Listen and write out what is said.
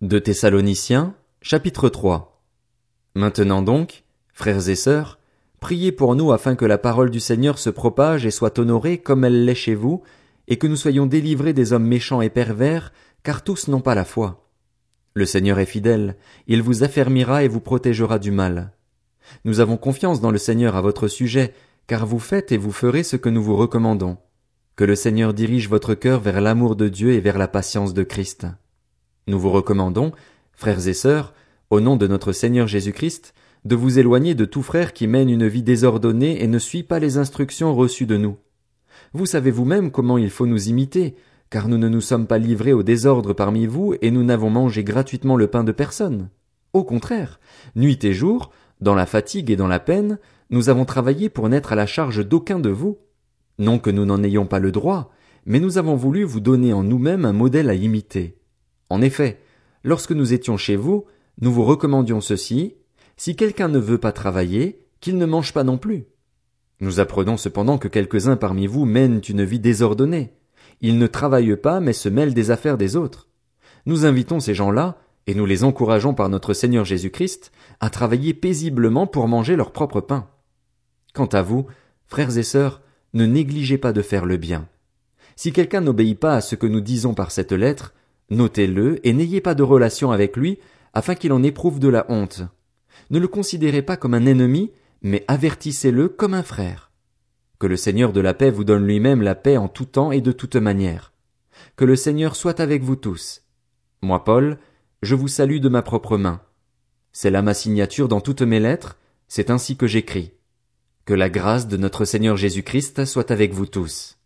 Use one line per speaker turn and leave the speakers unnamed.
De Thessaloniciens, chapitre 3. Maintenant donc, frères et sœurs, priez pour nous afin que la parole du Seigneur se propage et soit honorée comme elle l'est chez vous, et que nous soyons délivrés des hommes méchants et pervers, car tous n'ont pas la foi. Le Seigneur est fidèle, il vous affermira et vous protégera du mal. Nous avons confiance dans le Seigneur à votre sujet, car vous faites et vous ferez ce que nous vous recommandons. Que le Seigneur dirige votre cœur vers l'amour de Dieu et vers la patience de Christ. Nous vous recommandons, frères et sœurs, au nom de notre Seigneur Jésus-Christ, de vous éloigner de tout frère qui mène une vie désordonnée et ne suit pas les instructions reçues de nous. Vous savez vous-même comment il faut nous imiter, car nous ne nous sommes pas livrés au désordre parmi vous et nous n'avons mangé gratuitement le pain de personne. Au contraire, nuit et jour, dans la fatigue et dans la peine, nous avons travaillé pour n'être à la charge d'aucun de vous. Non que nous n'en ayons pas le droit, mais nous avons voulu vous donner en nous-mêmes un modèle à imiter. En effet, lorsque nous étions chez vous, nous vous recommandions ceci, si quelqu'un ne veut pas travailler, qu'il ne mange pas non plus. Nous apprenons cependant que quelques-uns parmi vous mènent une vie désordonnée. Ils ne travaillent pas, mais se mêlent des affaires des autres. Nous invitons ces gens-là, et nous les encourageons par notre Seigneur Jésus-Christ, à travailler paisiblement pour manger leur propre pain. Quant à vous, frères et sœurs, ne négligez pas de faire le bien. Si quelqu'un n'obéit pas à ce que nous disons par cette lettre, Notez-le et n'ayez pas de relation avec lui, afin qu'il en éprouve de la honte. Ne le considérez pas comme un ennemi, mais avertissez-le comme un frère. Que le Seigneur de la paix vous donne lui-même la paix en tout temps et de toute manière. Que le Seigneur soit avec vous tous. Moi, Paul, je vous salue de ma propre main. C'est là ma signature dans toutes mes lettres, c'est ainsi que j'écris. Que la grâce de notre Seigneur Jésus-Christ soit avec vous tous.